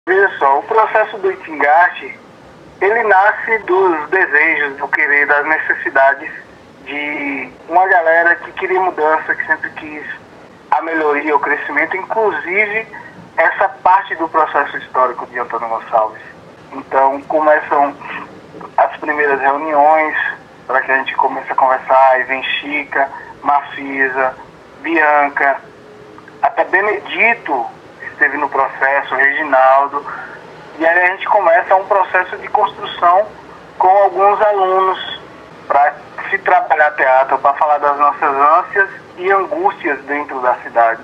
Veja só, o processo do Itingarte, ele nasce dos desejos, do querer, das necessidades de uma galera que queria mudança, que sempre quis a melhoria, o crescimento, inclusive essa parte do processo histórico de Antônio Gonçalves. Então começam as primeiras reuniões para que a gente comece a conversar, e vem Chica, Mafisa, Bianca, até Benedito esteve no processo, Reginaldo, e aí a gente começa um processo de construção com alguns alunos para se trabalhar teatro, para falar das nossas ânsias e angústias dentro da cidade,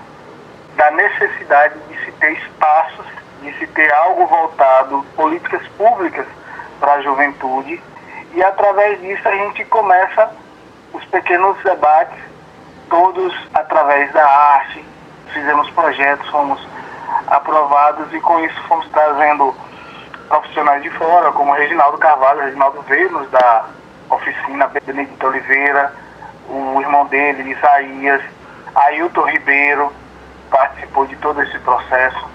da necessidade de se ter espaços, de se ter algo voltado, políticas públicas para a juventude, e através disso a gente começa os pequenos debates, todos através da arte, fizemos projetos, fomos aprovados e com isso fomos trazendo profissionais de fora, como Reginaldo Carvalho, Reginaldo nos da oficina, Benedito Oliveira, o irmão dele, Isaías, Ailton Ribeiro, participou de todo esse processo,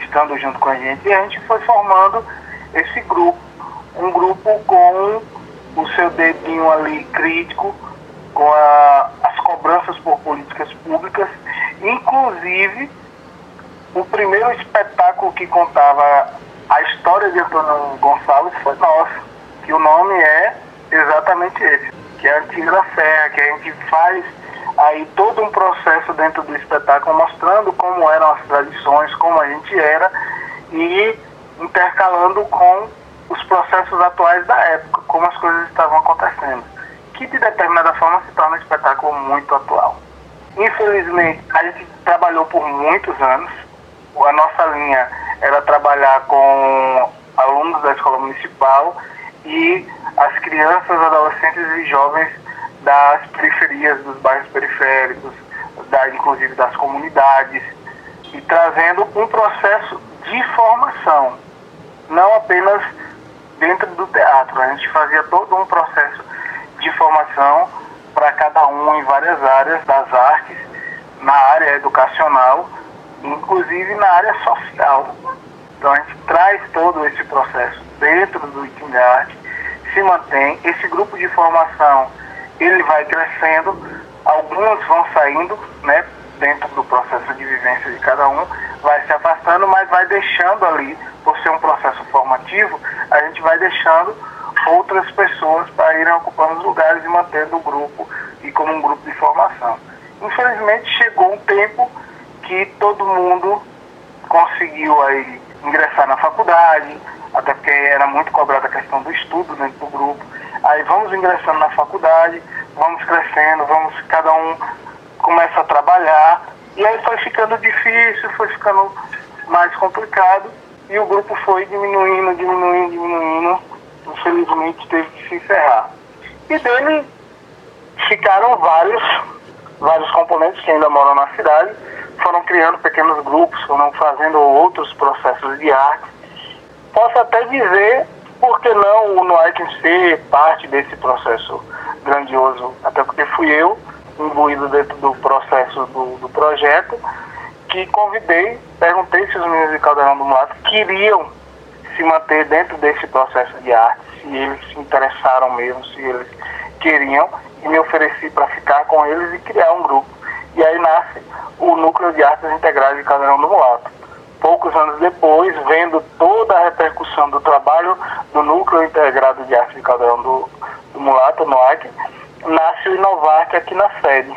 estando junto com a gente, e a gente foi formando esse grupo, um grupo com o seu dedinho ali crítico, com a, as cobranças por políticas públicas, inclusive o primeiro espetáculo que contava a história de Antônio Gonçalves foi nosso, que o nome é exatamente esse, que é a Antiga Serra, que a gente faz aí todo um processo dentro do espetáculo mostrando como eram as tradições, como a gente era e intercalando com os processos atuais da época, como as coisas estavam acontecendo, que de determinada forma se torna um espetáculo muito atual. Infelizmente, a gente trabalhou por muitos anos, a nossa linha era trabalhar com alunos da escola municipal e as crianças, adolescentes e jovens das periferias, dos bairros periféricos, da, inclusive das comunidades, e trazendo um processo de formação, não apenas dentro do teatro. A gente fazia todo um processo de formação para cada um em várias áreas das artes, na área educacional, inclusive na área social. Então a gente traz todo esse processo dentro do Itingarte, se mantém. Esse grupo de formação ele vai crescendo, alguns vão saindo, né, dentro do processo de vivência de cada um, vai se afastando, mas vai deixando ali, por ser um processo formativo, a gente vai deixando outras pessoas para irem ocupando os lugares e mantendo o grupo e como um grupo de formação. Infelizmente chegou um tempo que todo mundo conseguiu aí ingressar na faculdade, até porque era muito cobrada a questão do estudo dentro do grupo. Aí vamos ingressando na faculdade, vamos crescendo, vamos, cada um começa a trabalhar, e aí foi ficando difícil, foi ficando mais complicado, e o grupo foi diminuindo, diminuindo, diminuindo, infelizmente teve que se encerrar. E dele ficaram vários, vários componentes que ainda moram na cidade, foram criando pequenos grupos, foram fazendo outros processos de arte. Posso até dizer, por que não o Noark ser parte desse processo grandioso, até porque fui eu, imbuído dentro do processo do, do projeto, que convidei, perguntei se os meninos de Caldeirão do Mulato queriam se manter dentro desse processo de arte, se eles se interessaram mesmo, se eles queriam, e me ofereci para ficar com eles e criar um grupo. E aí nasce o Núcleo de Artes Integrais de Caldeirão do Mulato. Poucos anos depois, vendo toda a repercussão do trabalho do Núcleo Integrado de Artes de Caldeirão do, do Mulato, no ARC, nasce o Inovac aqui na sede.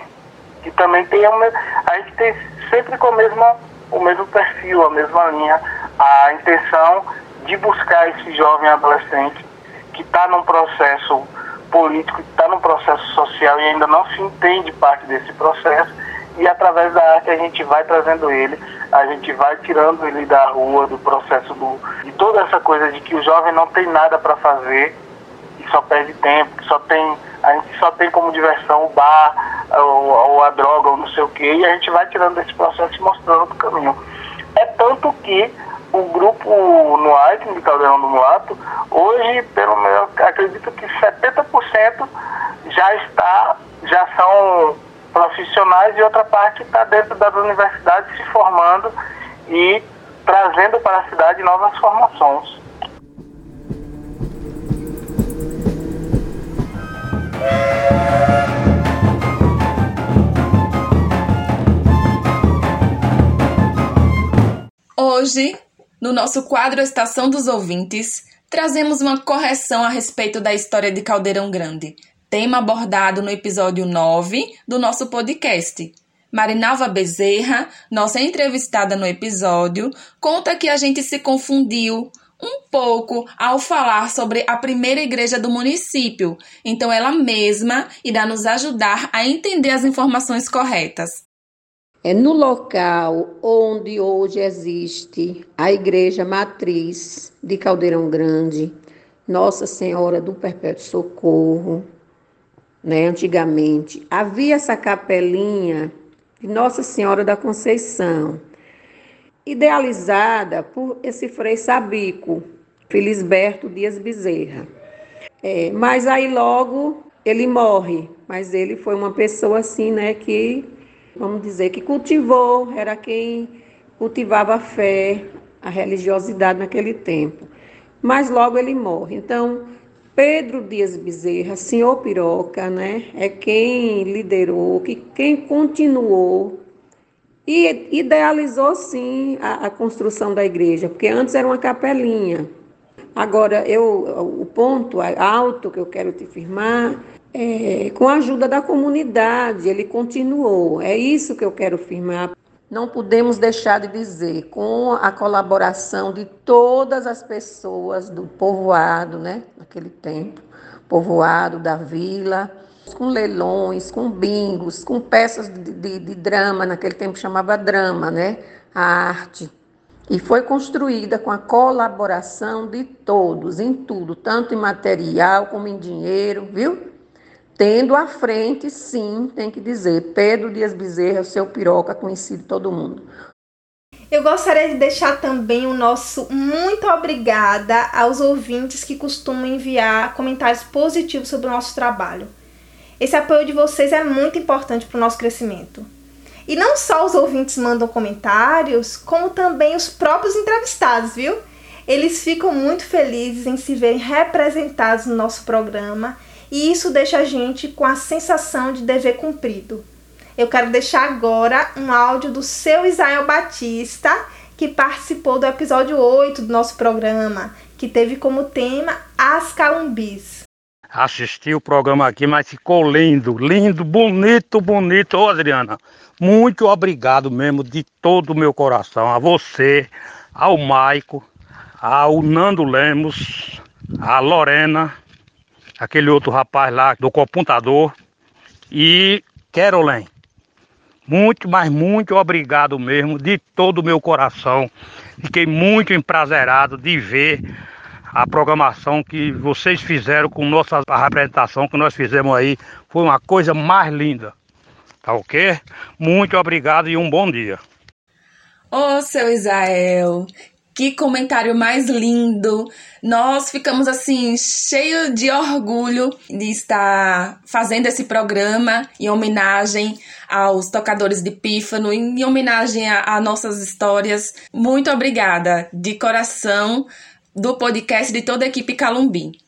E também tem uma, a gente tem sempre com a mesma, o mesmo perfil, a mesma linha, a intenção de buscar esse jovem adolescente que está num processo político, que está num processo social e ainda não se entende parte desse processo, e através da arte a gente vai trazendo ele, a gente vai tirando ele da rua, do processo do, de toda essa coisa de que o jovem não tem nada para fazer, e só perde tempo, que só tem, a gente só tem como diversão o bar, ou, ou a droga, ou não sei o quê, e a gente vai tirando desse processo e mostrando o caminho. É tanto que o grupo no Aiken de Caldeirão do Mulato, hoje, pelo menos, acredito que 70% já está, já são profissionais e outra parte está dentro das universidades se formando e trazendo para a cidade novas formações. Hoje no nosso quadro Estação dos Ouvintes, trazemos uma correção a respeito da história de Caldeirão Grande, tema abordado no episódio 9 do nosso podcast. Marinalva Bezerra, nossa entrevistada no episódio, conta que a gente se confundiu um pouco ao falar sobre a primeira igreja do município, então ela mesma irá nos ajudar a entender as informações corretas. É no local onde hoje existe a Igreja Matriz de Caldeirão Grande, Nossa Senhora do Perpétuo Socorro, né? Antigamente havia essa capelinha de Nossa Senhora da Conceição, idealizada por esse frei Sabico, Felisberto Dias Bezerra. É, mas aí logo ele morre, mas ele foi uma pessoa assim, né, que vamos dizer, que cultivou, era quem cultivava a fé, a religiosidade naquele tempo. Mas logo ele morre. Então, Pedro Dias Bezerra, senhor Piroca, né, é quem liderou, que quem continuou e idealizou sim a, a construção da igreja, porque antes era uma capelinha. Agora, eu, o ponto alto que eu quero te firmar é, com a ajuda da comunidade, ele continuou. É isso que eu quero afirmar. Não podemos deixar de dizer, com a colaboração de todas as pessoas do povoado, né, naquele tempo, povoado da vila, com leilões, com bingos, com peças de, de, de drama, naquele tempo chamava drama, né, a arte. E foi construída com a colaboração de todos, em tudo, tanto em material como em dinheiro, viu? Tendo à frente, sim, tem que dizer, Pedro Dias Bezerra, seu piroca, conhecido todo mundo. Eu gostaria de deixar também o nosso muito obrigada aos ouvintes que costumam enviar comentários positivos sobre o nosso trabalho. Esse apoio de vocês é muito importante para o nosso crescimento. E não só os ouvintes mandam comentários, como também os próprios entrevistados, viu? Eles ficam muito felizes em se verem representados no nosso programa e isso deixa a gente com a sensação de dever cumprido. Eu quero deixar agora um áudio do seu Israel Batista, que participou do episódio 8 do nosso programa, que teve como tema As Calumbis. Assisti o programa aqui, mas ficou lindo, lindo, bonito, bonito. Ô Adriana, muito obrigado mesmo de todo o meu coração a você, ao Maico, ao Nando Lemos, a Lorena, aquele outro rapaz lá do computador e Caroline. Muito, mas muito obrigado mesmo, de todo o meu coração. Fiquei muito emprazerado de ver a programação que vocês fizeram com nossa apresentação que nós fizemos aí. Foi uma coisa mais linda. Tá ok? Muito obrigado e um bom dia. Ô, seu Israel, Que comentário mais lindo! Nós ficamos assim, cheio de orgulho de estar fazendo esse programa em homenagem aos tocadores de pífano, em homenagem a, a nossas histórias. Muito obrigada, de coração, do podcast de toda a equipe Calumbi.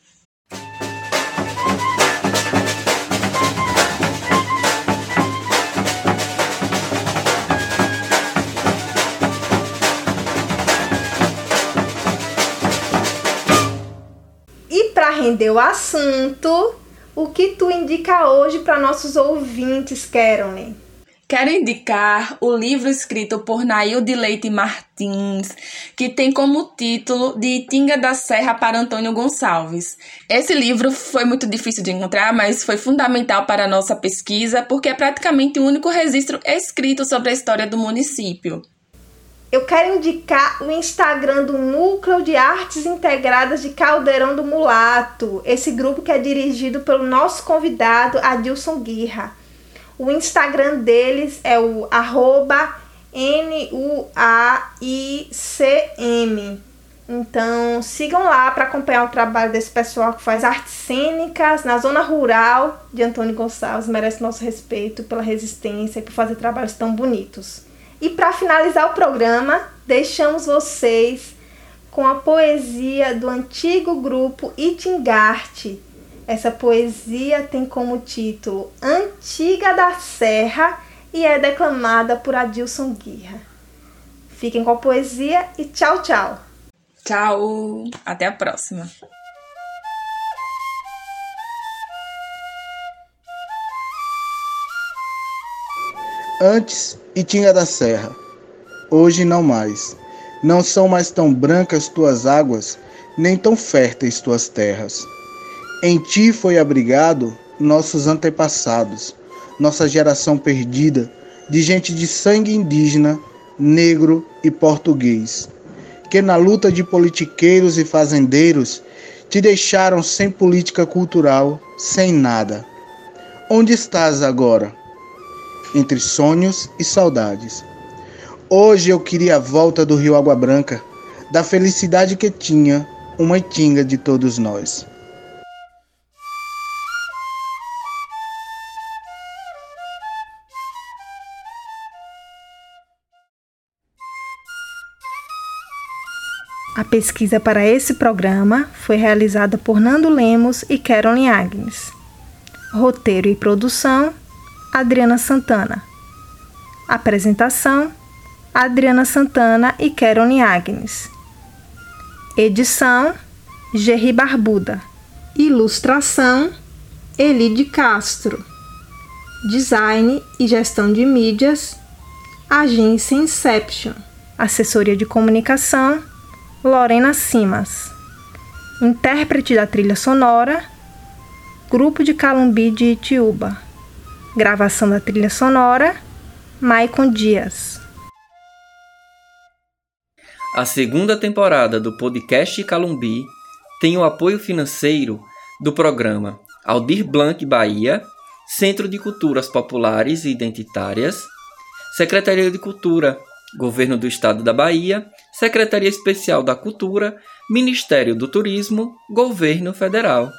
Render o assunto, o que tu indica hoje para nossos ouvintes, Caroline? Quero indicar o livro escrito por Nailde Leite Martins, que tem como título De Itinga da Serra para Antônio Gonçalves. Esse livro foi muito difícil de encontrar, mas foi fundamental para a nossa pesquisa, porque é praticamente o único registro escrito sobre a história do município eu quero indicar o Instagram do Núcleo de Artes Integradas de Caldeirão do Mulato, esse grupo que é dirigido pelo nosso convidado Adilson Guirra. O Instagram deles é o arroba N-U-A-I-C-M. Então sigam lá para acompanhar o trabalho desse pessoal que faz artes cênicas na zona rural de Antônio Gonçalves. Merece nosso respeito pela resistência e por fazer trabalhos tão bonitos. E para finalizar o programa, deixamos vocês com a poesia do antigo grupo Itingarte. Essa poesia tem como título Antiga da Serra e é declamada por Adilson Guirra. Fiquem com a poesia e tchau, tchau. Tchau, até a próxima. Antes, Itinga da Serra. Hoje não mais. Não são mais tão brancas tuas águas, nem tão férteis tuas terras. Em ti foi abrigado nossos antepassados, nossa geração perdida, de gente de sangue indígena, negro e português, que na luta de politiqueiros e fazendeiros te deixaram sem política cultural, sem nada. Onde estás agora? Entre sonhos e saudades. Hoje eu queria a volta do Rio Água Branca, da felicidade que tinha uma itinga de todos nós. A pesquisa para esse programa foi realizada por Nando Lemos e Caroline Agnes. Roteiro e produção Adriana Santana. Apresentação: Adriana Santana e Kerone Agnes. Edição: Gerry Barbuda. Ilustração: Elide Castro. Design e gestão de mídias: Agência Inception. Assessoria de comunicação: Lorena Simas. Intérprete da trilha sonora: Grupo de Calumbi de Itiúba. Gravação da trilha sonora: Maicon Dias. A segunda temporada do podcast Calumbi tem o apoio financeiro do programa Aldir Blanc Bahia, Centro de Culturas Populares e Identitárias, Secretaria de Cultura, Governo do Estado da Bahia, Secretaria Especial da Cultura, Ministério do Turismo, Governo Federal.